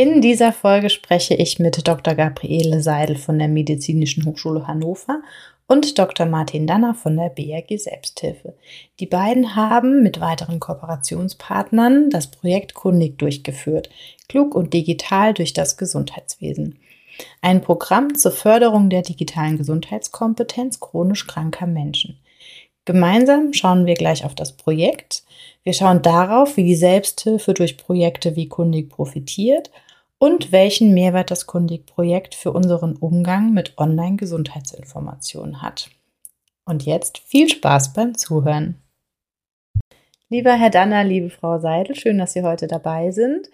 In dieser Folge spreche ich mit Dr. Gabriele Seidel von der Medizinischen Hochschule Hannover und Dr. Martin Danner von der BRG Selbsthilfe. Die beiden haben mit weiteren Kooperationspartnern das Projekt Kundig durchgeführt, klug und digital durch das Gesundheitswesen. Ein Programm zur Förderung der digitalen Gesundheitskompetenz chronisch kranker Menschen. Gemeinsam schauen wir gleich auf das Projekt. Wir schauen darauf, wie die Selbsthilfe durch Projekte wie Kundig profitiert – und welchen Mehrwert das Kundig-Projekt für unseren Umgang mit Online-Gesundheitsinformationen hat. Und jetzt viel Spaß beim Zuhören. Lieber Herr Danner, liebe Frau Seidel, schön, dass Sie heute dabei sind.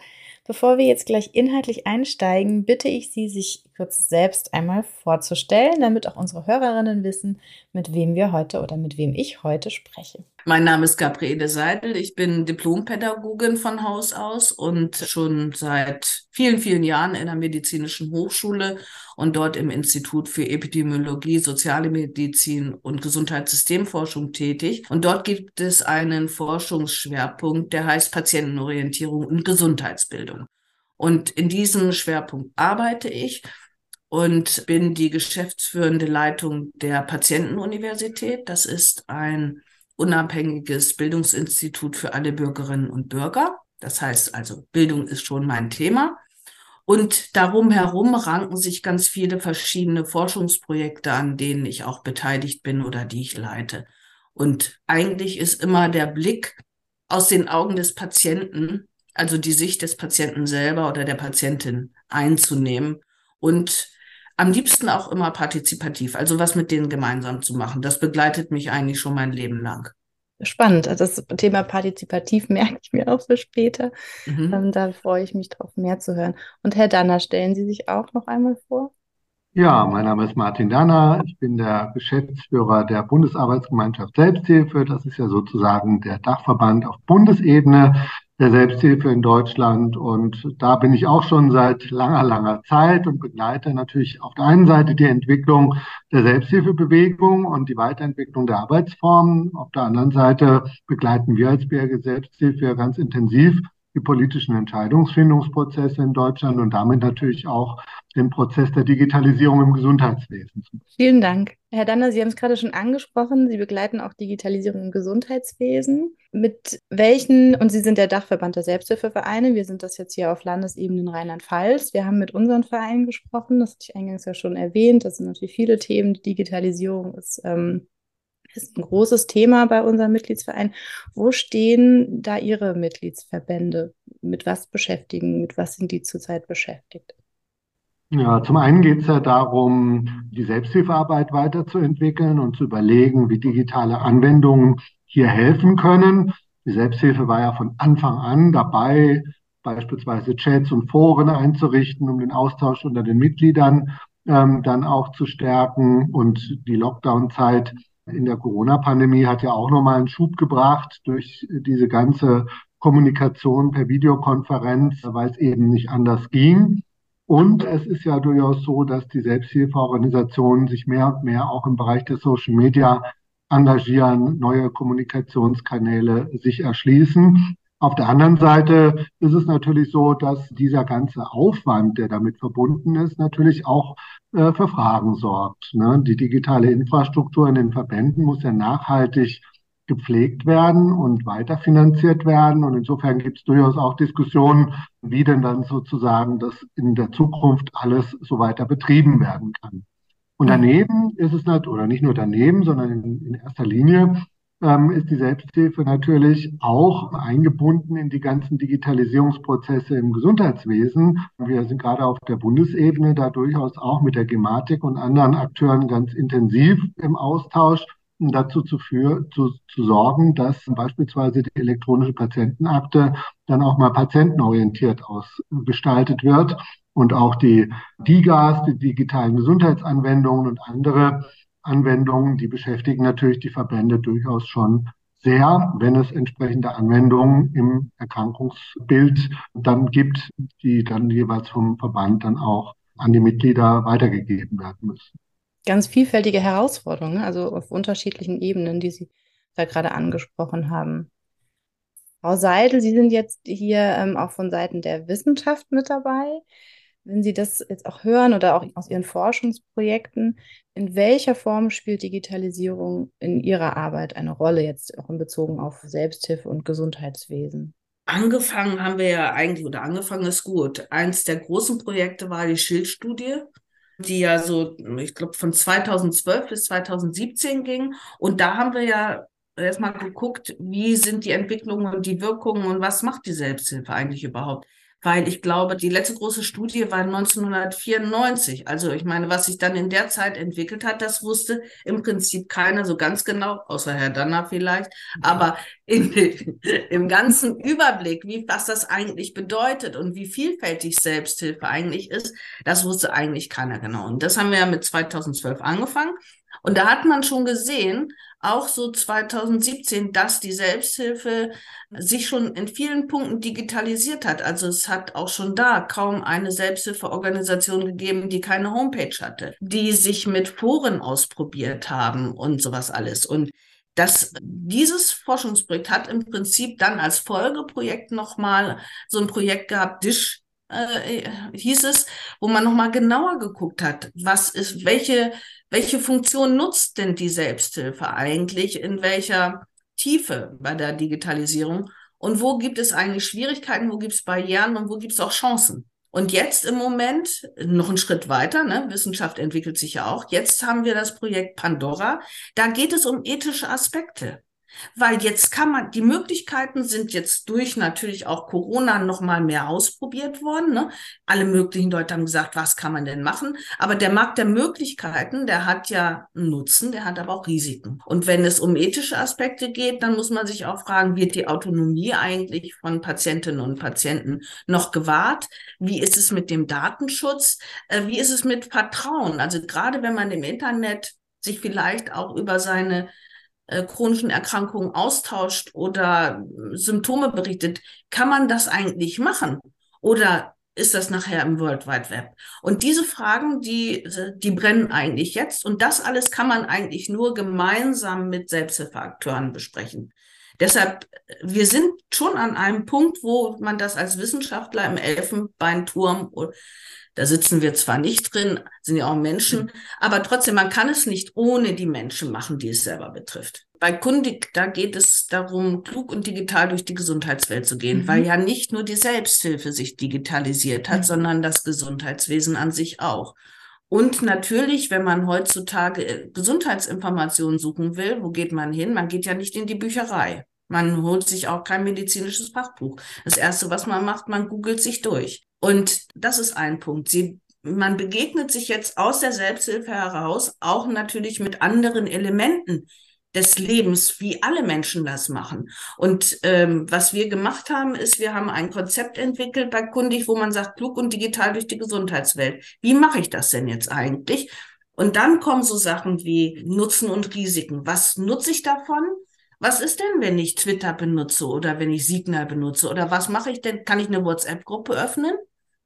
Bevor wir jetzt gleich inhaltlich einsteigen, bitte ich Sie, sich kurz selbst einmal vorzustellen, damit auch unsere Hörerinnen wissen, mit wem wir heute oder mit wem ich heute spreche. Mein Name ist Gabriele Seidel. Ich bin Diplompädagogin von Haus aus und schon seit vielen, vielen Jahren in der medizinischen Hochschule und dort im Institut für Epidemiologie, Soziale Medizin und Gesundheitssystemforschung tätig. Und dort gibt es einen Forschungsschwerpunkt, der heißt Patientenorientierung und Gesundheitsbildung. Und in diesem Schwerpunkt arbeite ich und bin die geschäftsführende Leitung der Patientenuniversität. Das ist ein unabhängiges Bildungsinstitut für alle Bürgerinnen und Bürger. Das heißt also, Bildung ist schon mein Thema. Und darum herum ranken sich ganz viele verschiedene Forschungsprojekte, an denen ich auch beteiligt bin oder die ich leite. Und eigentlich ist immer der Blick aus den Augen des Patienten, also die Sicht des Patienten selber oder der Patientin einzunehmen und am liebsten auch immer partizipativ, also was mit denen gemeinsam zu machen. Das begleitet mich eigentlich schon mein Leben lang. Spannend. Also das Thema partizipativ merke ich mir auch für später. Mhm. Ähm, da freue ich mich drauf, mehr zu hören. Und Herr Danner, stellen Sie sich auch noch einmal vor? Ja, mein Name ist Martin Danner. Ich bin der Geschäftsführer der Bundesarbeitsgemeinschaft Selbsthilfe. Das ist ja sozusagen der Dachverband auf Bundesebene der Selbsthilfe in Deutschland. Und da bin ich auch schon seit langer, langer Zeit und begleite natürlich auf der einen Seite die Entwicklung der Selbsthilfebewegung und die Weiterentwicklung der Arbeitsformen. Auf der anderen Seite begleiten wir als BRG Selbsthilfe ganz intensiv die politischen Entscheidungsfindungsprozesse in Deutschland und damit natürlich auch den Prozess der Digitalisierung im Gesundheitswesen. Vielen Dank. Herr Danner, Sie haben es gerade schon angesprochen, Sie begleiten auch Digitalisierung im Gesundheitswesen. Mit welchen, und Sie sind der Dachverband der Selbsthilfevereine, wir sind das jetzt hier auf Landesebene in Rheinland-Pfalz. Wir haben mit unseren Vereinen gesprochen, das hatte ich eingangs ja schon erwähnt. Das sind natürlich viele Themen. Die Digitalisierung ist ähm, ist ein großes Thema bei unseren Mitgliedsvereinen. Wo stehen da Ihre Mitgliedsverbände? Mit was beschäftigen? Mit was sind die zurzeit beschäftigt? Ja, zum einen geht es ja darum, die Selbsthilfearbeit weiterzuentwickeln und zu überlegen, wie digitale Anwendungen hier helfen können. Die Selbsthilfe war ja von Anfang an dabei, beispielsweise Chats und Foren einzurichten, um den Austausch unter den Mitgliedern ähm, dann auch zu stärken. Und die Lockdown-Zeit in der Corona-Pandemie hat ja auch nochmal einen Schub gebracht durch diese ganze Kommunikation per Videokonferenz, weil es eben nicht anders ging. Und es ist ja durchaus so, dass die Selbsthilfeorganisationen sich mehr und mehr auch im Bereich der Social Media engagieren, neue Kommunikationskanäle sich erschließen. Auf der anderen Seite ist es natürlich so, dass dieser ganze Aufwand, der damit verbunden ist, natürlich auch äh, für Fragen sorgt. Ne? Die digitale Infrastruktur in den Verbänden muss ja nachhaltig gepflegt werden und weiterfinanziert werden. Und insofern gibt es durchaus auch Diskussionen, wie denn dann sozusagen das in der Zukunft alles so weiter betrieben werden kann. Und daneben ist es nicht, oder nicht nur daneben, sondern in, in erster Linie ähm, ist die Selbsthilfe natürlich auch eingebunden in die ganzen Digitalisierungsprozesse im Gesundheitswesen. Wir sind gerade auf der Bundesebene da durchaus auch mit der Gematik und anderen Akteuren ganz intensiv im Austausch um dazu zu, für, zu, zu sorgen, dass beispielsweise die elektronische Patientenakte dann auch mal patientenorientiert ausgestaltet wird Und auch die DIGAs, die digitalen Gesundheitsanwendungen und andere Anwendungen, die beschäftigen natürlich die Verbände durchaus schon sehr, wenn es entsprechende Anwendungen im Erkrankungsbild dann gibt, die dann jeweils vom Verband dann auch an die Mitglieder weitergegeben werden müssen. Ganz vielfältige Herausforderungen, also auf unterschiedlichen Ebenen, die Sie da gerade angesprochen haben. Frau Seidel, Sie sind jetzt hier ähm, auch von Seiten der Wissenschaft mit dabei. Wenn Sie das jetzt auch hören oder auch aus Ihren Forschungsprojekten, in welcher Form spielt Digitalisierung in Ihrer Arbeit eine Rolle, jetzt auch in Bezug auf Selbsthilfe und Gesundheitswesen? Angefangen haben wir ja eigentlich, oder angefangen ist gut. Eins der großen Projekte war die Schildstudie, die ja so, ich glaube, von 2012 bis 2017 ging. Und da haben wir ja erstmal geguckt, wie sind die Entwicklungen und die Wirkungen und was macht die Selbsthilfe eigentlich überhaupt? Weil ich glaube, die letzte große Studie war 1994. Also ich meine, was sich dann in der Zeit entwickelt hat, das wusste im Prinzip keiner so ganz genau, außer Herr Danner vielleicht. Aber in, im ganzen Überblick, wie, was das eigentlich bedeutet und wie vielfältig Selbsthilfe eigentlich ist, das wusste eigentlich keiner genau. Und das haben wir ja mit 2012 angefangen. Und da hat man schon gesehen, auch so 2017, dass die Selbsthilfe sich schon in vielen Punkten digitalisiert hat. Also es hat auch schon da kaum eine Selbsthilfeorganisation gegeben, die keine Homepage hatte, die sich mit Foren ausprobiert haben und sowas alles. Und das, dieses Forschungsprojekt hat im Prinzip dann als Folgeprojekt nochmal so ein Projekt gehabt, Dish äh, hieß es, wo man nochmal genauer geguckt hat, was ist, welche welche Funktion nutzt denn die Selbsthilfe eigentlich? In welcher Tiefe bei der Digitalisierung? Und wo gibt es eigentlich Schwierigkeiten? Wo gibt es Barrieren und wo gibt es auch Chancen? Und jetzt im Moment noch einen Schritt weiter, ne? Wissenschaft entwickelt sich ja auch. Jetzt haben wir das Projekt Pandora. Da geht es um ethische Aspekte. Weil jetzt kann man, die Möglichkeiten sind jetzt durch natürlich auch Corona noch mal mehr ausprobiert worden. Ne? Alle möglichen Leute haben gesagt, was kann man denn machen? Aber der Markt der Möglichkeiten, der hat ja einen Nutzen, der hat aber auch Risiken. Und wenn es um ethische Aspekte geht, dann muss man sich auch fragen, wird die Autonomie eigentlich von Patientinnen und Patienten noch gewahrt? Wie ist es mit dem Datenschutz? Äh, wie ist es mit Vertrauen? Also gerade wenn man im Internet sich vielleicht auch über seine chronischen Erkrankungen austauscht oder Symptome berichtet, kann man das eigentlich machen? Oder ist das nachher im World Wide Web? Und diese Fragen, die, die brennen eigentlich jetzt. Und das alles kann man eigentlich nur gemeinsam mit Selbsthilfeakteuren besprechen. Deshalb, wir sind schon an einem Punkt, wo man das als Wissenschaftler im Elfenbeinturm da sitzen wir zwar nicht drin, sind ja auch Menschen, mhm. aber trotzdem, man kann es nicht ohne die Menschen machen, die es selber betrifft. Bei Kundig, da geht es darum, klug und digital durch die Gesundheitswelt zu gehen, mhm. weil ja nicht nur die Selbsthilfe sich digitalisiert hat, mhm. sondern das Gesundheitswesen an sich auch. Und natürlich, wenn man heutzutage äh, Gesundheitsinformationen suchen will, wo geht man hin? Man geht ja nicht in die Bücherei. Man holt sich auch kein medizinisches Fachbuch. Das erste, was man macht, man googelt sich durch. Und das ist ein Punkt. Sie, man begegnet sich jetzt aus der Selbsthilfe heraus auch natürlich mit anderen Elementen des Lebens, wie alle Menschen das machen. Und ähm, was wir gemacht haben, ist, wir haben ein Konzept entwickelt bei Kundig, wo man sagt, klug und digital durch die Gesundheitswelt. Wie mache ich das denn jetzt eigentlich? Und dann kommen so Sachen wie Nutzen und Risiken. Was nutze ich davon? Was ist denn, wenn ich Twitter benutze oder wenn ich Signal benutze? Oder was mache ich denn? Kann ich eine WhatsApp-Gruppe öffnen?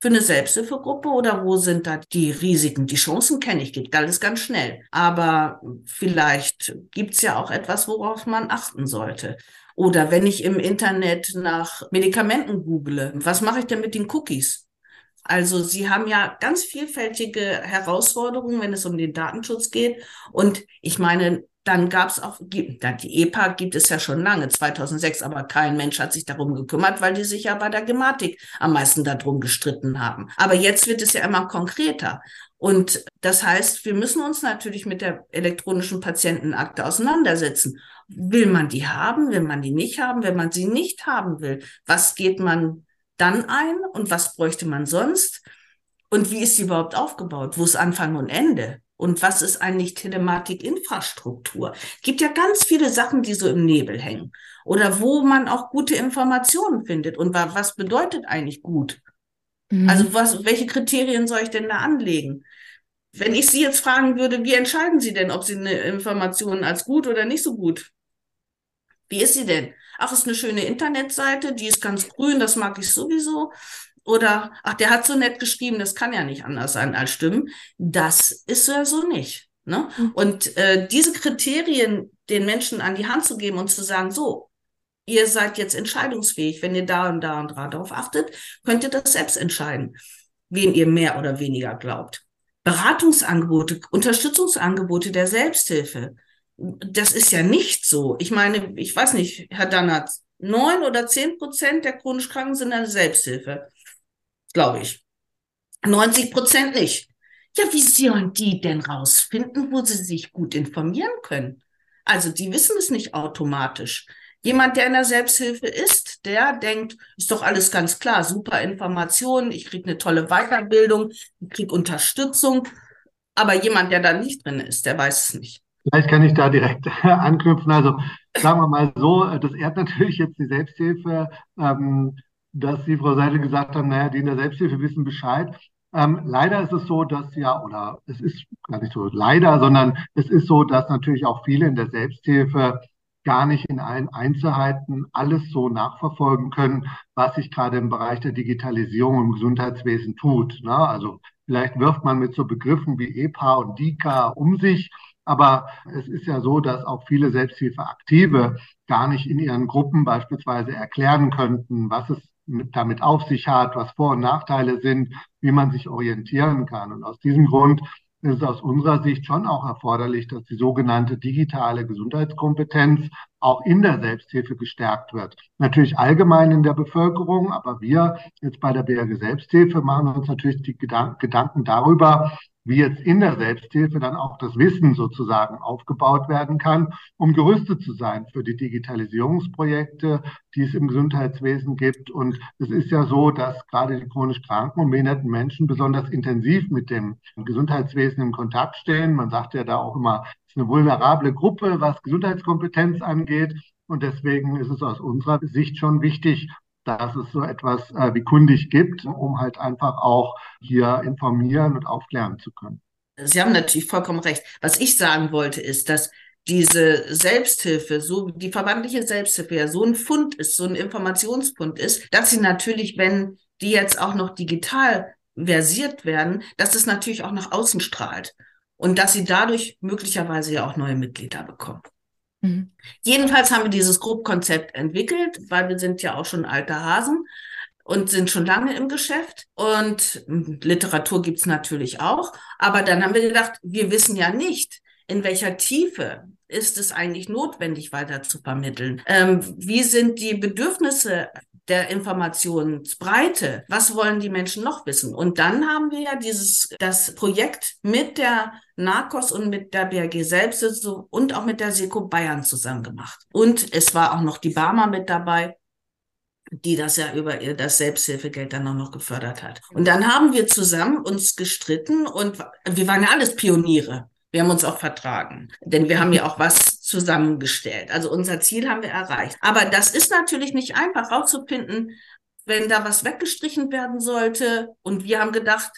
Für eine Selbsthilfegruppe oder wo sind da die Risiken? Die Chancen kenne ich, geht alles ganz schnell. Aber vielleicht gibt's ja auch etwas, worauf man achten sollte. Oder wenn ich im Internet nach Medikamenten google, was mache ich denn mit den Cookies? Also Sie haben ja ganz vielfältige Herausforderungen, wenn es um den Datenschutz geht. Und ich meine, dann gab es auch, die EPA gibt es ja schon lange, 2006, aber kein Mensch hat sich darum gekümmert, weil die sich ja bei der Gematik am meisten darum gestritten haben. Aber jetzt wird es ja immer konkreter. Und das heißt, wir müssen uns natürlich mit der elektronischen Patientenakte auseinandersetzen. Will man die haben? Will man die nicht haben? Wenn man sie nicht haben will, was geht man dann ein und was bräuchte man sonst? Und wie ist sie überhaupt aufgebaut? Wo ist Anfang und Ende? Und was ist eigentlich Telematikinfrastruktur? Es gibt ja ganz viele Sachen, die so im Nebel hängen. Oder wo man auch gute Informationen findet. Und was bedeutet eigentlich gut? Mhm. Also was, welche Kriterien soll ich denn da anlegen? Wenn ich Sie jetzt fragen würde, wie entscheiden Sie denn, ob Sie eine Information als gut oder nicht so gut? Wie ist sie denn? Ach, ist eine schöne Internetseite, die ist ganz grün, das mag ich sowieso. Oder, ach, der hat so nett geschrieben, das kann ja nicht anders sein als stimmen. Das ist ja so nicht. Ne? Mhm. Und äh, diese Kriterien den Menschen an die Hand zu geben und zu sagen, so, ihr seid jetzt entscheidungsfähig, wenn ihr da und da und da darauf achtet, könnt ihr das selbst entscheiden, wem ihr mehr oder weniger glaubt. Beratungsangebote, Unterstützungsangebote der Selbsthilfe. Das ist ja nicht so. Ich meine, ich weiß nicht, Herr Dannert, neun oder zehn Prozent der chronisch Kranken sind eine Selbsthilfe. Glaube ich. 90 Prozent nicht. Ja, wie sollen die denn rausfinden, wo sie sich gut informieren können? Also, die wissen es nicht automatisch. Jemand, der in der Selbsthilfe ist, der denkt, ist doch alles ganz klar, super Informationen, ich kriege eine tolle Weiterbildung, ich kriege Unterstützung. Aber jemand, der da nicht drin ist, der weiß es nicht. Vielleicht kann ich da direkt anknüpfen. Also sagen wir mal so, das ehrt natürlich jetzt die Selbsthilfe, ähm, dass Sie, Frau Seidel, gesagt haben, naja, die in der Selbsthilfe wissen Bescheid. Ähm, leider ist es so, dass ja, oder es ist gar nicht so leider, sondern es ist so, dass natürlich auch viele in der Selbsthilfe gar nicht in allen Einzelheiten alles so nachverfolgen können, was sich gerade im Bereich der Digitalisierung im Gesundheitswesen tut. Ne? Also vielleicht wirft man mit so Begriffen wie EPA und DICA um sich, aber es ist ja so, dass auch viele Selbsthilfeaktive gar nicht in ihren Gruppen beispielsweise erklären könnten, was es damit auf sich hat, was Vor- und Nachteile sind, wie man sich orientieren kann. Und aus diesem Grund ist es aus unserer Sicht schon auch erforderlich, dass die sogenannte digitale Gesundheitskompetenz auch in der Selbsthilfe gestärkt wird. Natürlich allgemein in der Bevölkerung, aber wir jetzt bei der BRG Selbsthilfe machen uns natürlich die Gedanken darüber, wie jetzt in der Selbsthilfe dann auch das Wissen sozusagen aufgebaut werden kann, um gerüstet zu sein für die Digitalisierungsprojekte, die es im Gesundheitswesen gibt. Und es ist ja so, dass gerade die chronisch kranken und behinderten Menschen besonders intensiv mit dem Gesundheitswesen in Kontakt stehen. Man sagt ja da auch immer, es ist eine vulnerable Gruppe, was Gesundheitskompetenz angeht. Und deswegen ist es aus unserer Sicht schon wichtig, dass es so etwas äh, wie kundig gibt, um halt einfach auch hier informieren und aufklären zu können. Sie haben natürlich vollkommen recht. Was ich sagen wollte, ist, dass diese Selbsthilfe, so die verbandliche Selbsthilfe ja so ein Fund ist, so ein Informationsfund ist, dass sie natürlich, wenn die jetzt auch noch digital versiert werden, dass es natürlich auch nach außen strahlt und dass sie dadurch möglicherweise ja auch neue Mitglieder bekommen. Mhm. Jedenfalls haben wir dieses Grobkonzept entwickelt, weil wir sind ja auch schon alte Hasen und sind schon lange im Geschäft. Und Literatur gibt's natürlich auch. Aber dann haben wir gedacht, wir wissen ja nicht, in welcher Tiefe ist es eigentlich notwendig, weiter zu vermitteln? Ähm, wie sind die Bedürfnisse der Informationsbreite? Was wollen die Menschen noch wissen? Und dann haben wir ja dieses, das Projekt mit der NARCOS und mit der BRG selbst und auch mit der SECO Bayern zusammen gemacht. Und es war auch noch die Barmer mit dabei die das ja über das Selbsthilfegeld dann auch noch gefördert hat. Und dann haben wir zusammen uns gestritten und wir waren ja alles Pioniere. Wir haben uns auch vertragen, denn wir haben ja auch was zusammengestellt. Also unser Ziel haben wir erreicht. Aber das ist natürlich nicht einfach rauszufinden, wenn da was weggestrichen werden sollte. Und wir haben gedacht,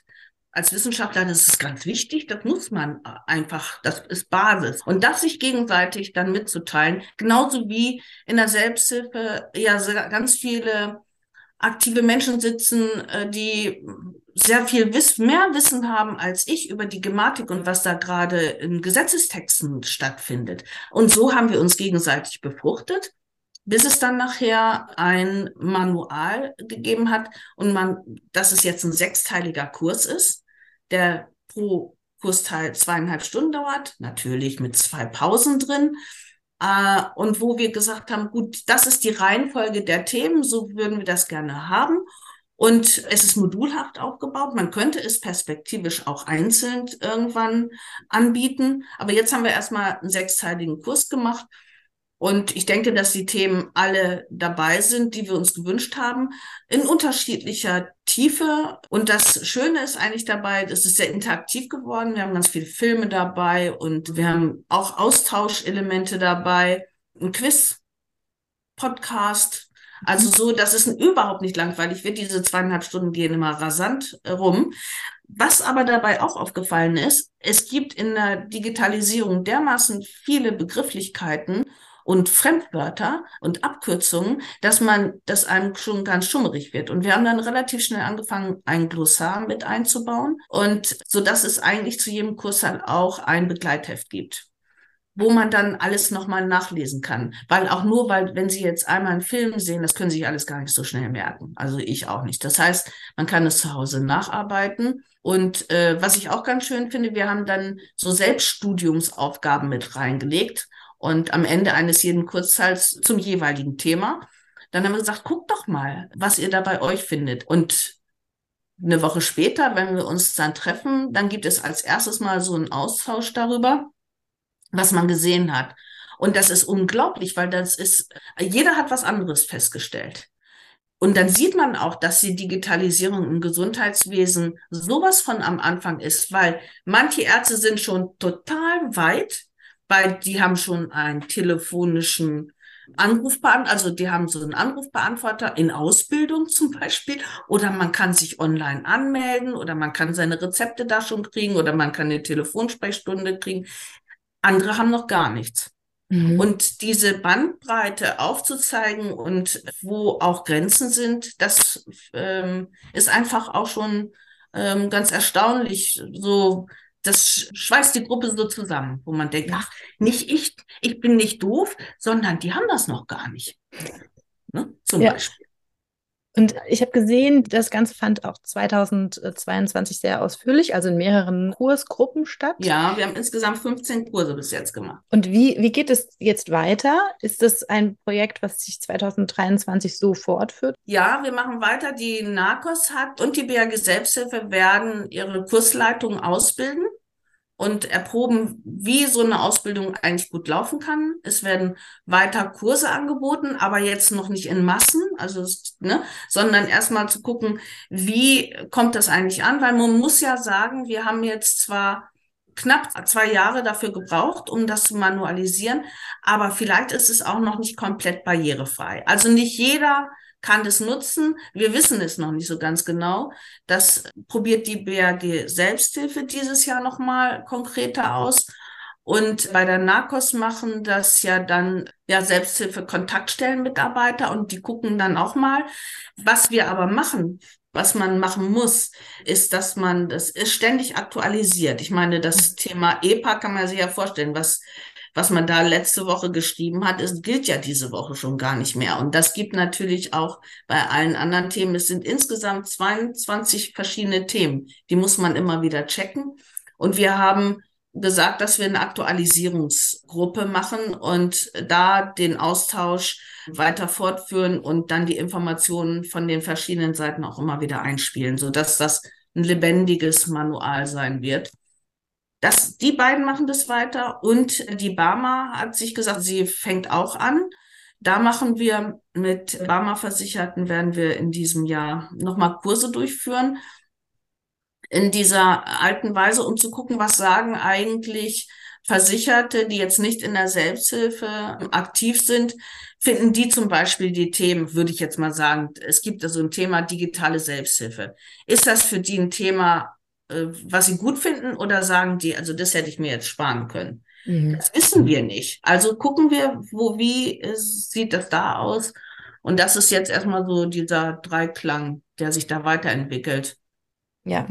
als Wissenschaftler, das ist ganz wichtig, das muss man einfach, das ist Basis. Und das sich gegenseitig dann mitzuteilen, genauso wie in der Selbsthilfe ja ganz viele aktive Menschen sitzen, äh, die sehr viel Wiss mehr Wissen haben als ich über die Gematik und was da gerade in Gesetzestexten stattfindet. Und so haben wir uns gegenseitig befruchtet, bis es dann nachher ein Manual gegeben hat und man, dass es jetzt ein sechsteiliger Kurs ist, der pro Kursteil zweieinhalb Stunden dauert, natürlich mit zwei Pausen drin. Äh, und wo wir gesagt haben, gut, das ist die Reihenfolge der Themen, so würden wir das gerne haben. Und es ist modulhaft aufgebaut. Man könnte es perspektivisch auch einzeln irgendwann anbieten. Aber jetzt haben wir erstmal einen sechsteiligen Kurs gemacht. Und ich denke, dass die Themen alle dabei sind, die wir uns gewünscht haben, in unterschiedlicher Tiefe. Und das Schöne ist eigentlich dabei, es ist sehr interaktiv geworden. Wir haben ganz viele Filme dabei und wir haben auch Austauschelemente dabei, ein Quiz, Podcast, Also so, dass es überhaupt nicht langweilig wird. Diese zweieinhalb Stunden gehen immer rasant rum. Was aber dabei auch aufgefallen ist, es gibt in der Digitalisierung dermaßen viele Begrifflichkeiten und Fremdwörter und Abkürzungen, dass man, dass einem schon ganz schummerig wird. Und wir haben dann relativ schnell angefangen, ein Glossar mit einzubauen und so dass es eigentlich zu jedem Kurs dann auch ein Begleitheft gibt wo man dann alles nochmal nachlesen kann. Weil auch nur, weil, wenn Sie jetzt einmal einen Film sehen, das können Sie sich alles gar nicht so schnell merken. Also ich auch nicht. Das heißt, man kann es zu Hause nacharbeiten. Und äh, was ich auch ganz schön finde, wir haben dann so Selbststudiumsaufgaben mit reingelegt und am Ende eines jeden Kurzteils zum jeweiligen Thema. Dann haben wir gesagt, guckt doch mal, was ihr da bei euch findet. Und eine Woche später, wenn wir uns dann treffen, dann gibt es als erstes mal so einen Austausch darüber, was man gesehen hat. Und das ist unglaublich, weil das ist, jeder hat was anderes festgestellt. Und dann sieht man auch, dass die Digitalisierung im Gesundheitswesen sowas von am Anfang ist, weil manche Ärzte sind schon total weit weil die haben schon einen telefonischen Anrufbeantworter, also die haben so einen Anrufbeantworter in Ausbildung zum Beispiel, oder man kann sich online anmelden oder man kann seine Rezepte da schon kriegen oder man kann eine Telefonsprechstunde kriegen. Andere haben noch gar nichts. Mhm. Und diese Bandbreite aufzuzeigen und wo auch Grenzen sind, das ähm, ist einfach auch schon ähm, ganz erstaunlich. So das schweißt die Gruppe so zusammen, wo man denkt, ach, nicht ich, ich bin nicht doof, sondern die haben das noch gar nicht. Ne? Zum ja. Beispiel. Und ich habe gesehen, das Ganze fand auch 2022 sehr ausführlich, also in mehreren Kursgruppen statt. Ja, wir haben insgesamt 15 Kurse bis jetzt gemacht. Und wie, wie geht es jetzt weiter? Ist das ein Projekt, was sich 2023 so fortführt? Ja, wir machen weiter. Die NARCOS hat und die BAG Selbsthilfe werden ihre Kursleitungen ausbilden und erproben, wie so eine Ausbildung eigentlich gut laufen kann. Es werden weiter Kurse angeboten, aber jetzt noch nicht in Massen, also ne, sondern erstmal zu gucken, wie kommt das eigentlich an, weil man muss ja sagen, wir haben jetzt zwar knapp zwei Jahre dafür gebraucht, um das zu manualisieren, aber vielleicht ist es auch noch nicht komplett barrierefrei. Also nicht jeder kann das nutzen. Wir wissen es noch nicht so ganz genau. Das probiert die BRG Selbsthilfe dieses Jahr nochmal konkreter aus. Und bei der NARCOS machen das ja dann ja Selbsthilfe Kontaktstellenmitarbeiter und die gucken dann auch mal. Was wir aber machen, was man machen muss, ist, dass man das ist ständig aktualisiert. Ich meine, das Thema EPA kann man sich ja vorstellen, was was man da letzte Woche geschrieben hat, ist, gilt ja diese Woche schon gar nicht mehr. Und das gibt natürlich auch bei allen anderen Themen. Es sind insgesamt 22 verschiedene Themen. Die muss man immer wieder checken. Und wir haben gesagt, dass wir eine Aktualisierungsgruppe machen und da den Austausch weiter fortführen und dann die Informationen von den verschiedenen Seiten auch immer wieder einspielen, so dass das ein lebendiges Manual sein wird. Das, die beiden machen das weiter und die Barmer hat sich gesagt, sie fängt auch an. Da machen wir mit Barmer-Versicherten werden wir in diesem Jahr nochmal Kurse durchführen. In dieser alten Weise, um zu gucken, was sagen eigentlich Versicherte, die jetzt nicht in der Selbsthilfe aktiv sind, finden die zum Beispiel die Themen, würde ich jetzt mal sagen, es gibt also ein Thema digitale Selbsthilfe. Ist das für die ein Thema, was sie gut finden oder sagen die, also das hätte ich mir jetzt sparen können. Mhm. Das wissen wir nicht. Also gucken wir, wo, wie sieht das da aus? Und das ist jetzt erstmal so dieser Dreiklang, der sich da weiterentwickelt. Ja.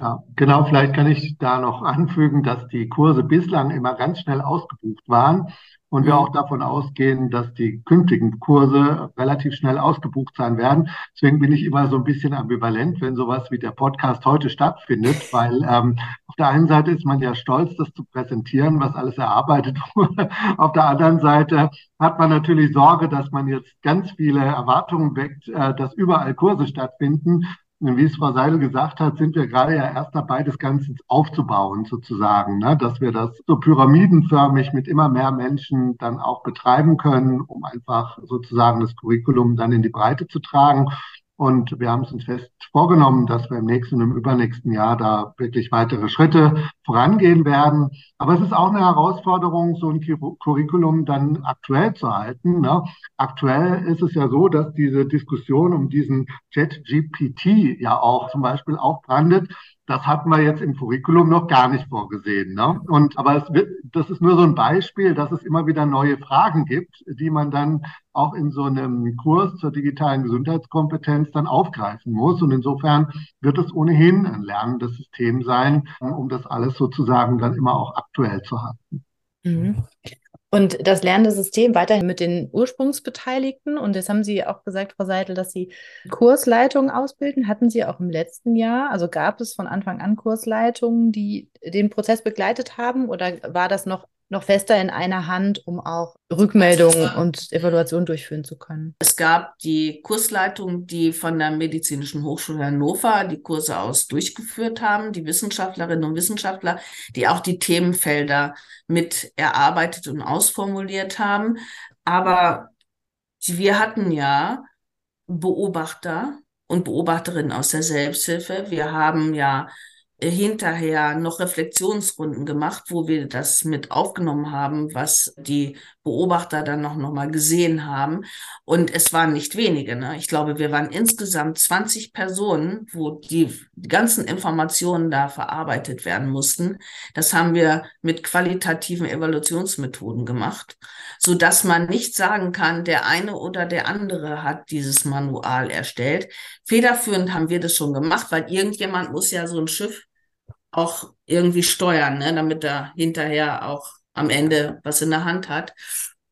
ja. Genau, vielleicht kann ich da noch anfügen, dass die Kurse bislang immer ganz schnell ausgebucht waren und wir mhm. auch davon ausgehen, dass die künftigen Kurse relativ schnell ausgebucht sein werden. Deswegen bin ich immer so ein bisschen ambivalent, wenn sowas wie der Podcast heute stattfindet, weil ähm, auf der einen Seite ist man ja stolz, das zu präsentieren, was alles erarbeitet wurde. auf der anderen Seite hat man natürlich Sorge, dass man jetzt ganz viele Erwartungen weckt, äh, dass überall Kurse stattfinden wie es Frau Seidel gesagt hat, sind wir gerade ja erst dabei, das Ganze aufzubauen, sozusagen, ne? dass wir das so pyramidenförmig mit immer mehr Menschen dann auch betreiben können, um einfach sozusagen das Curriculum dann in die Breite zu tragen. Und wir haben es uns fest vorgenommen, dass wir im nächsten und im übernächsten Jahr da wirklich weitere Schritte vorangehen werden. Aber es ist auch eine Herausforderung, so ein Curriculum dann aktuell zu halten. Ne? Aktuell ist es ja so, dass diese Diskussion um diesen Chat-GPT ja auch zum Beispiel auch brandet. Das hatten wir jetzt im Curriculum noch gar nicht vorgesehen. Ne? Und, aber es wird, das ist nur so ein Beispiel, dass es immer wieder neue Fragen gibt, die man dann auch in so einem Kurs zur digitalen Gesundheitskompetenz dann aufgreifen muss. Und insofern wird es ohnehin ein lernendes System sein, um das alles sozusagen dann immer auch aktuell zu halten. Mhm. Und das lernende System weiterhin mit den Ursprungsbeteiligten. Und jetzt haben Sie auch gesagt, Frau Seidel, dass Sie Kursleitungen ausbilden. Hatten Sie auch im letzten Jahr? Also gab es von Anfang an Kursleitungen, die den Prozess begleitet haben? Oder war das noch noch fester in einer Hand, um auch Rückmeldungen und Evaluationen durchführen zu können. Es gab die Kursleitung, die von der Medizinischen Hochschule Hannover die Kurse aus durchgeführt haben, die Wissenschaftlerinnen und Wissenschaftler, die auch die Themenfelder mit erarbeitet und ausformuliert haben. Aber wir hatten ja Beobachter und Beobachterinnen aus der Selbsthilfe. Wir haben ja hinterher noch Reflexionsrunden gemacht, wo wir das mit aufgenommen haben, was die Beobachter dann noch, noch mal gesehen haben. Und es waren nicht wenige. Ne? Ich glaube, wir waren insgesamt 20 Personen, wo die, ganzen Informationen da verarbeitet werden mussten. Das haben wir mit qualitativen Evaluationsmethoden gemacht, so dass man nicht sagen kann, der eine oder der andere hat dieses Manual erstellt. Federführend haben wir das schon gemacht, weil irgendjemand muss ja so ein Schiff auch irgendwie steuern, ne, damit er hinterher auch am Ende was in der Hand hat.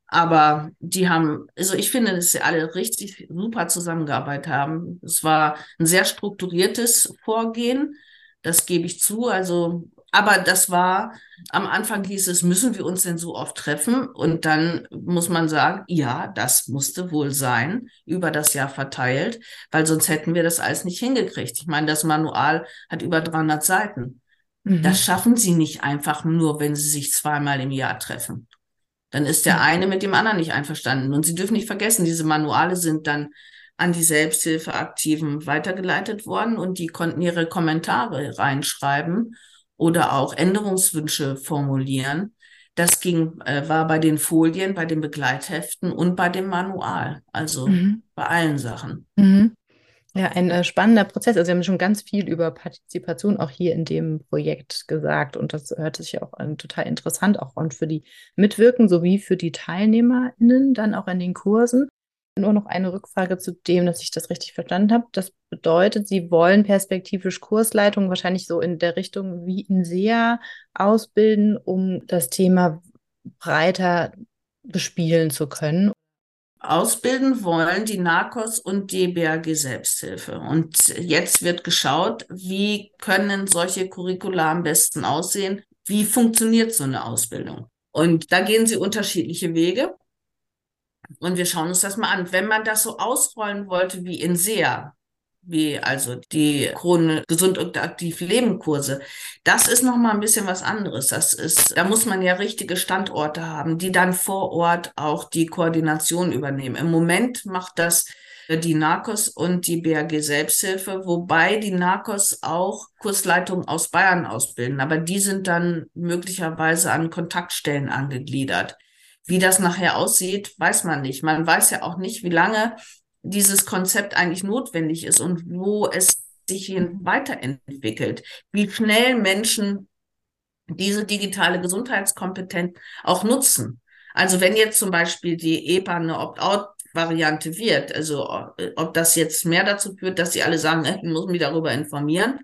Aber die haben, also ich finde, dass sie alle richtig super zusammengearbeitet haben. Es war ein sehr strukturiertes Vorgehen, das gebe ich zu. Also, aber das war, am Anfang hieß es, müssen wir uns denn so oft treffen? Und dann muss man sagen, ja, das musste wohl sein, über das Jahr verteilt, weil sonst hätten wir das alles nicht hingekriegt. Ich meine, das Manual hat über 300 Seiten. Mhm. Das schaffen sie nicht einfach nur, wenn sie sich zweimal im Jahr treffen. Dann ist der eine mit dem anderen nicht einverstanden. Und Sie dürfen nicht vergessen, diese Manuale sind dann an die Selbsthilfeaktiven weitergeleitet worden und die konnten ihre Kommentare reinschreiben oder auch Änderungswünsche formulieren. Das ging, äh, war bei den Folien, bei den Begleitheften und bei dem Manual, also mhm. bei allen Sachen. Mhm. Ja, ein äh, spannender Prozess. Also, Sie haben schon ganz viel über Partizipation auch hier in dem Projekt gesagt. Und das hört sich ja auch an, total interessant, auch und für die Mitwirken sowie für die TeilnehmerInnen dann auch an den Kursen. Nur noch eine Rückfrage zu dem, dass ich das richtig verstanden habe. Das bedeutet, Sie wollen perspektivisch Kursleitungen wahrscheinlich so in der Richtung wie in SEA ausbilden, um das Thema breiter bespielen zu können ausbilden wollen, die NARCOS und die BAG Selbsthilfe. Und jetzt wird geschaut, wie können solche Curricula am besten aussehen? Wie funktioniert so eine Ausbildung? Und da gehen sie unterschiedliche Wege. Und wir schauen uns das mal an. Wenn man das so ausrollen wollte wie in SEA, wie also die Krone gesund und aktiv Leben Kurse. Das ist noch mal ein bisschen was anderes. Das ist, da muss man ja richtige Standorte haben, die dann vor Ort auch die Koordination übernehmen. Im Moment macht das die NARCOS und die BAG Selbsthilfe, wobei die NARCOS auch Kursleitungen aus Bayern ausbilden, aber die sind dann möglicherweise an Kontaktstellen angegliedert. Wie das nachher aussieht, weiß man nicht. Man weiß ja auch nicht, wie lange dieses Konzept eigentlich notwendig ist und wo es sich hin weiterentwickelt, wie schnell Menschen diese digitale Gesundheitskompetenz auch nutzen. Also wenn jetzt zum Beispiel die EPA eine Opt-out-Variante wird, also ob das jetzt mehr dazu führt, dass sie alle sagen, ich muss mich darüber informieren.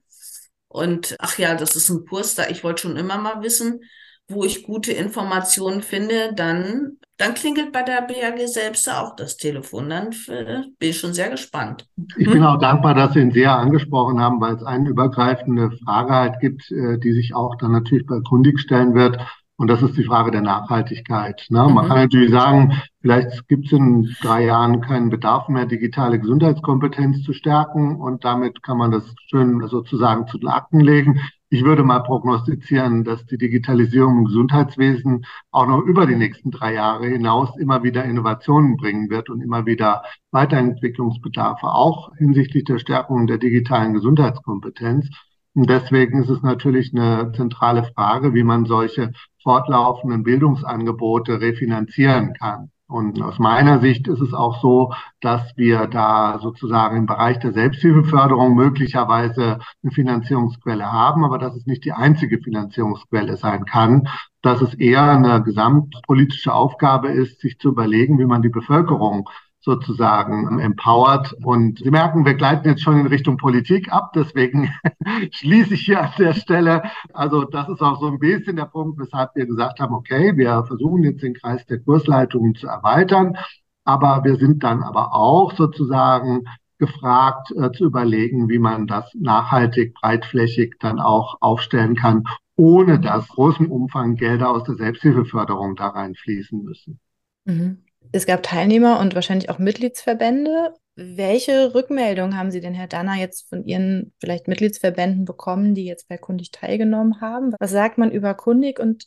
Und ach ja, das ist ein Kurs da, ich wollte schon immer mal wissen, wo ich gute Informationen finde, dann, dann klingelt bei der BAG selbst auch das Telefon. Dann äh, bin ich schon sehr gespannt. Ich bin auch dankbar, dass Sie ihn sehr angesprochen haben, weil es eine übergreifende Frage halt gibt, äh, die sich auch dann natürlich bei Kundig stellen wird. Und das ist die Frage der Nachhaltigkeit. Ne? Man mhm. kann natürlich sagen, vielleicht gibt es in drei Jahren keinen Bedarf mehr, digitale Gesundheitskompetenz zu stärken und damit kann man das schön sozusagen zu den Akten legen. Ich würde mal prognostizieren, dass die Digitalisierung im Gesundheitswesen auch noch über die nächsten drei Jahre hinaus immer wieder Innovationen bringen wird und immer wieder Weiterentwicklungsbedarfe, auch hinsichtlich der Stärkung der digitalen Gesundheitskompetenz. Und deswegen ist es natürlich eine zentrale Frage, wie man solche fortlaufenden Bildungsangebote refinanzieren kann. Und aus meiner Sicht ist es auch so, dass wir da sozusagen im Bereich der Selbsthilfeförderung möglicherweise eine Finanzierungsquelle haben, aber dass es nicht die einzige Finanzierungsquelle sein kann, dass es eher eine gesamtpolitische Aufgabe ist, sich zu überlegen, wie man die Bevölkerung sozusagen empowert. Und Sie merken, wir gleiten jetzt schon in Richtung Politik ab. Deswegen schließe ich hier an der Stelle. Also das ist auch so ein bisschen der Punkt, weshalb wir gesagt haben, okay, wir versuchen jetzt den Kreis der Kursleitungen zu erweitern. Aber wir sind dann aber auch sozusagen gefragt äh, zu überlegen, wie man das nachhaltig, breitflächig dann auch aufstellen kann, ohne dass großen Umfang Gelder aus der Selbsthilfeförderung da reinfließen müssen. Mhm. Es gab Teilnehmer und wahrscheinlich auch Mitgliedsverbände. Welche Rückmeldung haben Sie denn, Herr Danner, jetzt von Ihren vielleicht Mitgliedsverbänden bekommen, die jetzt bei Kundig teilgenommen haben? Was sagt man über Kundig und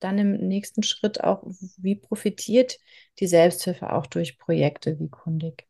dann im nächsten Schritt auch, wie profitiert die Selbsthilfe auch durch Projekte wie Kundig?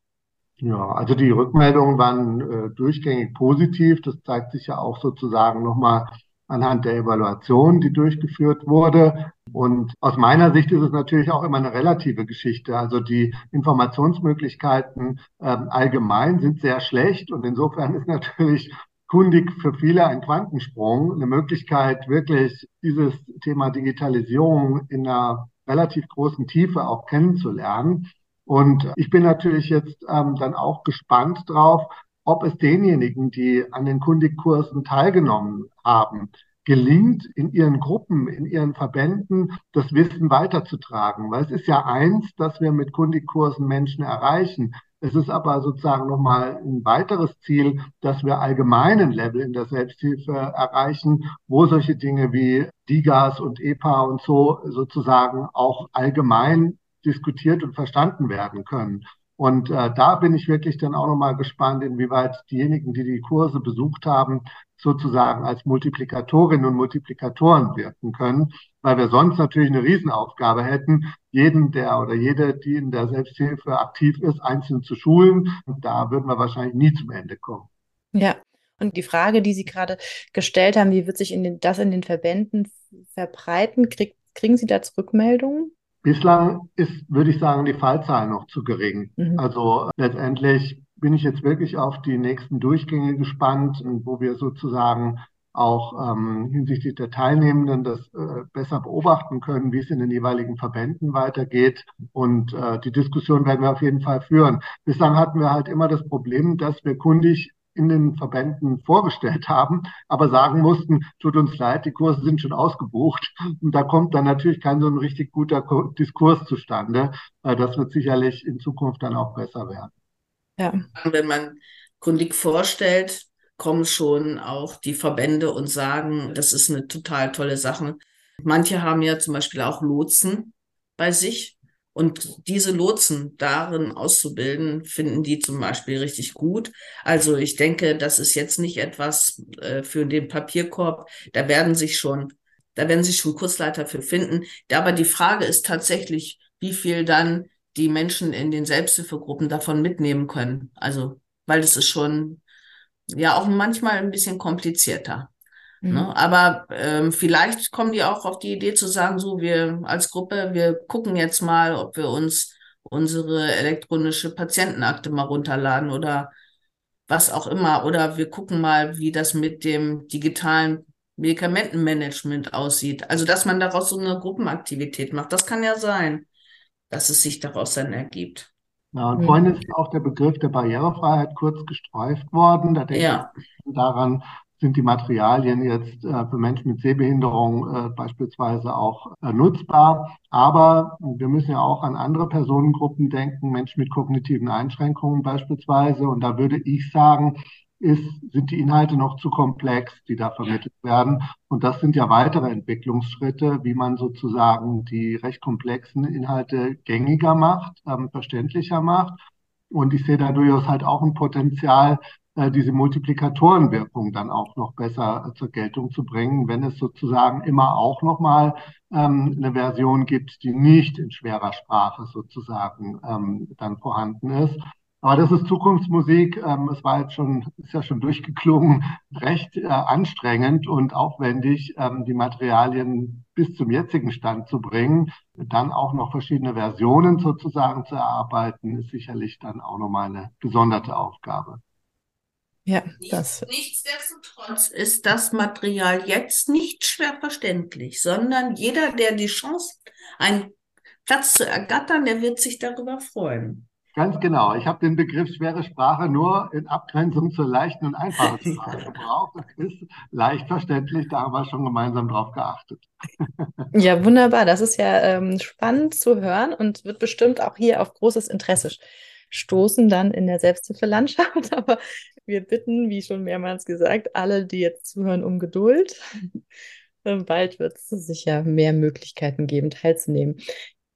Ja, also die Rückmeldungen waren äh, durchgängig positiv. Das zeigt sich ja auch sozusagen nochmal anhand der Evaluation, die durchgeführt wurde. Und aus meiner Sicht ist es natürlich auch immer eine relative Geschichte. Also die Informationsmöglichkeiten ähm, allgemein sind sehr schlecht und insofern ist natürlich kundig für viele ein Quantensprung, eine Möglichkeit, wirklich dieses Thema Digitalisierung in einer relativ großen Tiefe auch kennenzulernen. Und ich bin natürlich jetzt ähm, dann auch gespannt drauf, ob es denjenigen, die an den Kundigkursen teilgenommen haben, gelingt, in ihren Gruppen, in ihren Verbänden das Wissen weiterzutragen. Weil es ist ja eins, dass wir mit Kundigkursen Menschen erreichen. Es ist aber sozusagen nochmal ein weiteres Ziel, dass wir allgemeinen Level in der Selbsthilfe erreichen, wo solche Dinge wie DIGAS und EPA und so sozusagen auch allgemein diskutiert und verstanden werden können. Und äh, da bin ich wirklich dann auch nochmal gespannt, inwieweit diejenigen, die die Kurse besucht haben, sozusagen als Multiplikatorinnen und Multiplikatoren wirken können, weil wir sonst natürlich eine Riesenaufgabe hätten, jeden, der oder jede, die in der Selbsthilfe aktiv ist, einzeln zu schulen. Und da würden wir wahrscheinlich nie zum Ende kommen. Ja. Und die Frage, die Sie gerade gestellt haben, wie wird sich in den, das in den Verbänden verbreiten? Krieg, kriegen Sie da Rückmeldungen? Bislang ist, würde ich sagen, die Fallzahl noch zu gering. Mhm. Also letztendlich bin ich jetzt wirklich auf die nächsten Durchgänge gespannt, wo wir sozusagen auch ähm, hinsichtlich der Teilnehmenden das äh, besser beobachten können, wie es in den jeweiligen Verbänden weitergeht. Und äh, die Diskussion werden wir auf jeden Fall führen. Bislang hatten wir halt immer das Problem, dass wir kundig in den Verbänden vorgestellt haben, aber sagen mussten, tut uns leid, die Kurse sind schon ausgebucht. Und da kommt dann natürlich kein so ein richtig guter Diskurs zustande. Das wird sicherlich in Zukunft dann auch besser werden. Ja. Wenn man kundig vorstellt, kommen schon auch die Verbände und sagen, das ist eine total tolle Sache. Manche haben ja zum Beispiel auch Lotsen bei sich und diese Lotsen darin auszubilden, finden die zum Beispiel richtig gut. Also ich denke, das ist jetzt nicht etwas äh, für den Papierkorb. Da werden sich schon, da werden sich schon Kursleiter für finden. Aber die Frage ist tatsächlich, wie viel dann die Menschen in den Selbsthilfegruppen davon mitnehmen können. Also, weil es ist schon ja auch manchmal ein bisschen komplizierter. Ne? Mhm. Ne? Aber ähm, vielleicht kommen die auch auf die Idee zu sagen, so wir als Gruppe, wir gucken jetzt mal, ob wir uns unsere elektronische Patientenakte mal runterladen oder was auch immer. Oder wir gucken mal, wie das mit dem digitalen Medikamentenmanagement aussieht. Also, dass man daraus so eine Gruppenaktivität macht. Das kann ja sein, dass es sich daraus dann ergibt. Ja, und vorhin ist auch der Begriff der Barrierefreiheit kurz gestreift worden. Da denke ja. ich daran, sind die Materialien jetzt äh, für Menschen mit Sehbehinderung äh, beispielsweise auch äh, nutzbar. Aber wir müssen ja auch an andere Personengruppen denken, Menschen mit kognitiven Einschränkungen beispielsweise. Und da würde ich sagen, ist, sind die Inhalte noch zu komplex, die da vermittelt werden. Und das sind ja weitere Entwicklungsschritte, wie man sozusagen die recht komplexen Inhalte gängiger macht, ähm, verständlicher macht. Und ich sehe da durchaus halt auch ein Potenzial, diese Multiplikatorenwirkung dann auch noch besser zur Geltung zu bringen, wenn es sozusagen immer auch nochmal ähm, eine Version gibt, die nicht in schwerer Sprache sozusagen ähm, dann vorhanden ist. Aber das ist Zukunftsmusik. Ähm, es war jetzt schon, ist ja schon durchgeklungen, recht äh, anstrengend und aufwendig, ähm, die Materialien bis zum jetzigen Stand zu bringen. Dann auch noch verschiedene Versionen sozusagen zu erarbeiten, ist sicherlich dann auch nochmal eine gesonderte Aufgabe. Ja, das. Nichtsdestotrotz ist das Material jetzt nicht schwer verständlich, sondern jeder, der die Chance, einen Platz zu ergattern, der wird sich darüber freuen. Ganz genau. Ich habe den Begriff schwere Sprache nur in Abgrenzung zur leichten und einfachen Sprache gebraucht. Das ist leicht verständlich, da haben wir schon gemeinsam drauf geachtet. Ja, wunderbar. Das ist ja ähm, spannend zu hören und wird bestimmt auch hier auf großes Interesse stoßen dann in der Selbsthilfelandschaft. Aber wir bitten, wie schon mehrmals gesagt, alle, die jetzt zuhören, um Geduld. Bald wird es sicher mehr Möglichkeiten geben, teilzunehmen.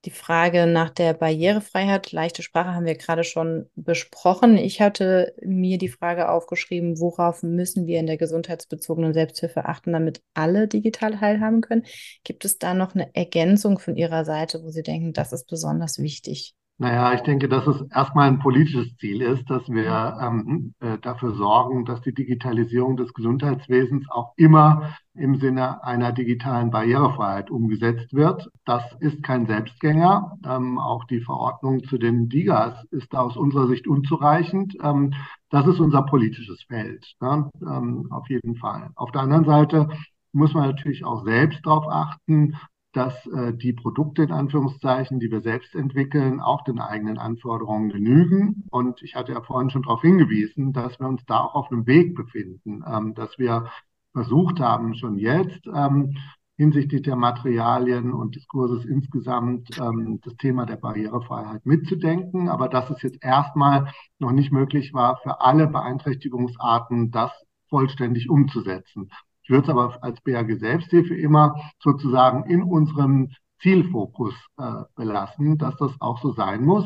Die Frage nach der Barrierefreiheit, leichte Sprache haben wir gerade schon besprochen. Ich hatte mir die Frage aufgeschrieben, worauf müssen wir in der gesundheitsbezogenen Selbsthilfe achten, damit alle digital teilhaben können. Gibt es da noch eine Ergänzung von Ihrer Seite, wo Sie denken, das ist besonders wichtig? Naja, ich denke, dass es erstmal ein politisches Ziel ist, dass wir ähm, äh, dafür sorgen, dass die Digitalisierung des Gesundheitswesens auch immer im Sinne einer digitalen Barrierefreiheit umgesetzt wird. Das ist kein Selbstgänger. Ähm, auch die Verordnung zu den DIGAs ist aus unserer Sicht unzureichend. Ähm, das ist unser politisches Feld, ne? ähm, auf jeden Fall. Auf der anderen Seite muss man natürlich auch selbst darauf achten, dass äh, die Produkte in Anführungszeichen, die wir selbst entwickeln, auch den eigenen Anforderungen genügen. Und ich hatte ja vorhin schon darauf hingewiesen, dass wir uns da auch auf einem Weg befinden, ähm, dass wir versucht haben, schon jetzt ähm, hinsichtlich der Materialien und Diskurses insgesamt ähm, das Thema der Barrierefreiheit mitzudenken, aber dass es jetzt erstmal noch nicht möglich war, für alle Beeinträchtigungsarten das vollständig umzusetzen. Ich würde es aber als BAG Selbsthilfe immer sozusagen in unserem Zielfokus äh, belassen, dass das auch so sein muss.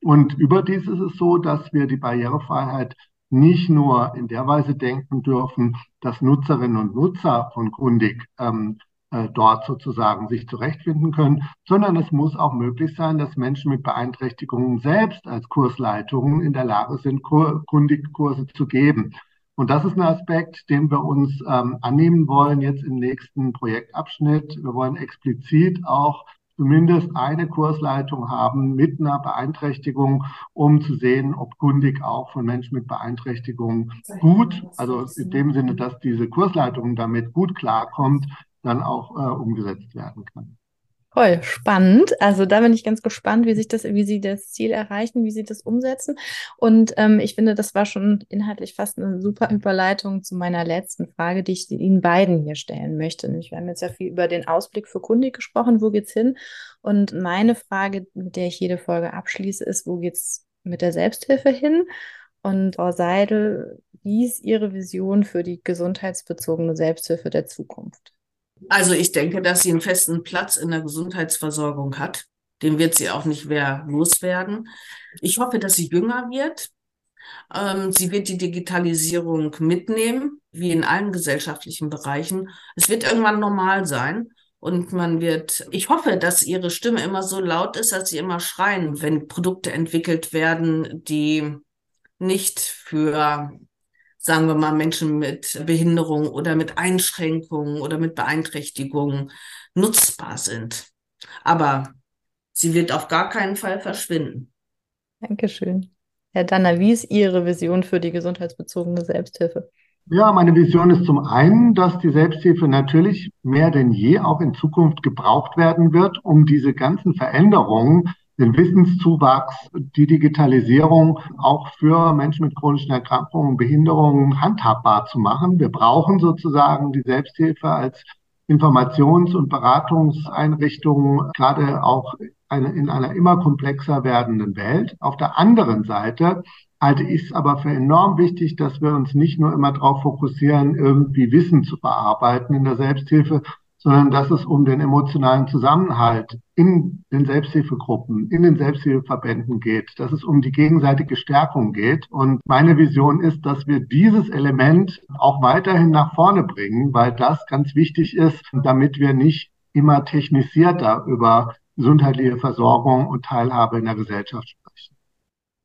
Und überdies ist es so, dass wir die Barrierefreiheit nicht nur in der Weise denken dürfen, dass Nutzerinnen und Nutzer von Grundig ähm, äh, dort sozusagen sich zurechtfinden können, sondern es muss auch möglich sein, dass Menschen mit Beeinträchtigungen selbst als Kursleitungen in der Lage sind, Grundig-Kurse zu geben. Und das ist ein Aspekt, den wir uns ähm, annehmen wollen jetzt im nächsten Projektabschnitt. Wir wollen explizit auch zumindest eine Kursleitung haben mit einer Beeinträchtigung, um zu sehen, ob kundig auch von Menschen mit Beeinträchtigung gut, also in dem Sinne, dass diese Kursleitung damit gut klarkommt, dann auch äh, umgesetzt werden kann. Toll, spannend. Also da bin ich ganz gespannt, wie sich das, wie Sie das Ziel erreichen, wie Sie das umsetzen. Und ähm, ich finde, das war schon inhaltlich fast eine super Überleitung zu meiner letzten Frage, die ich Ihnen beiden hier stellen möchte. Wir haben jetzt ja viel über den Ausblick für Kundig gesprochen. Wo geht's hin? Und meine Frage, mit der ich jede Folge abschließe, ist, wo geht's mit der Selbsthilfe hin? Und Frau Seidel, wie ist Ihre Vision für die gesundheitsbezogene Selbsthilfe der Zukunft? Also ich denke, dass sie einen festen Platz in der Gesundheitsversorgung hat. Den wird sie auch nicht mehr loswerden. Ich hoffe, dass sie jünger wird. Ähm, sie wird die Digitalisierung mitnehmen, wie in allen gesellschaftlichen Bereichen. Es wird irgendwann normal sein. Und man wird, ich hoffe, dass ihre Stimme immer so laut ist, dass sie immer schreien, wenn Produkte entwickelt werden, die nicht für sagen wir mal, Menschen mit Behinderung oder mit Einschränkungen oder mit Beeinträchtigungen nutzbar sind. Aber sie wird auf gar keinen Fall verschwinden. Dankeschön. Herr Danner, wie ist Ihre Vision für die gesundheitsbezogene Selbsthilfe? Ja, meine Vision ist zum einen, dass die Selbsthilfe natürlich mehr denn je auch in Zukunft gebraucht werden wird, um diese ganzen Veränderungen den Wissenszuwachs, die Digitalisierung auch für Menschen mit chronischen Erkrankungen und Behinderungen handhabbar zu machen. Wir brauchen sozusagen die Selbsthilfe als Informations- und Beratungseinrichtung, gerade auch in einer immer komplexer werdenden Welt. Auf der anderen Seite halte ich es aber für enorm wichtig, dass wir uns nicht nur immer darauf fokussieren, irgendwie Wissen zu bearbeiten in der Selbsthilfe, sondern dass es um den emotionalen Zusammenhalt in den Selbsthilfegruppen, in den Selbsthilfeverbänden geht, dass es um die gegenseitige Stärkung geht. Und meine Vision ist, dass wir dieses Element auch weiterhin nach vorne bringen, weil das ganz wichtig ist, damit wir nicht immer technisierter über gesundheitliche Versorgung und Teilhabe in der Gesellschaft sprechen.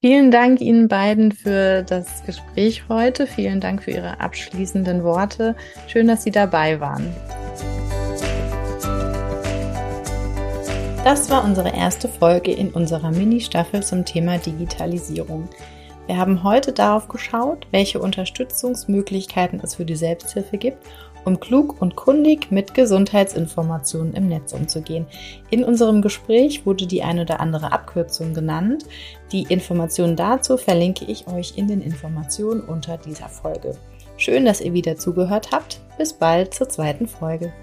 Vielen Dank Ihnen beiden für das Gespräch heute. Vielen Dank für Ihre abschließenden Worte. Schön, dass Sie dabei waren. Das war unsere erste Folge in unserer Mini-Staffel zum Thema Digitalisierung. Wir haben heute darauf geschaut, welche Unterstützungsmöglichkeiten es für die Selbsthilfe gibt um klug und kundig mit Gesundheitsinformationen im Netz umzugehen. In unserem Gespräch wurde die ein oder andere Abkürzung genannt. Die Informationen dazu verlinke ich euch in den Informationen unter dieser Folge. Schön, dass ihr wieder zugehört habt. Bis bald zur zweiten Folge.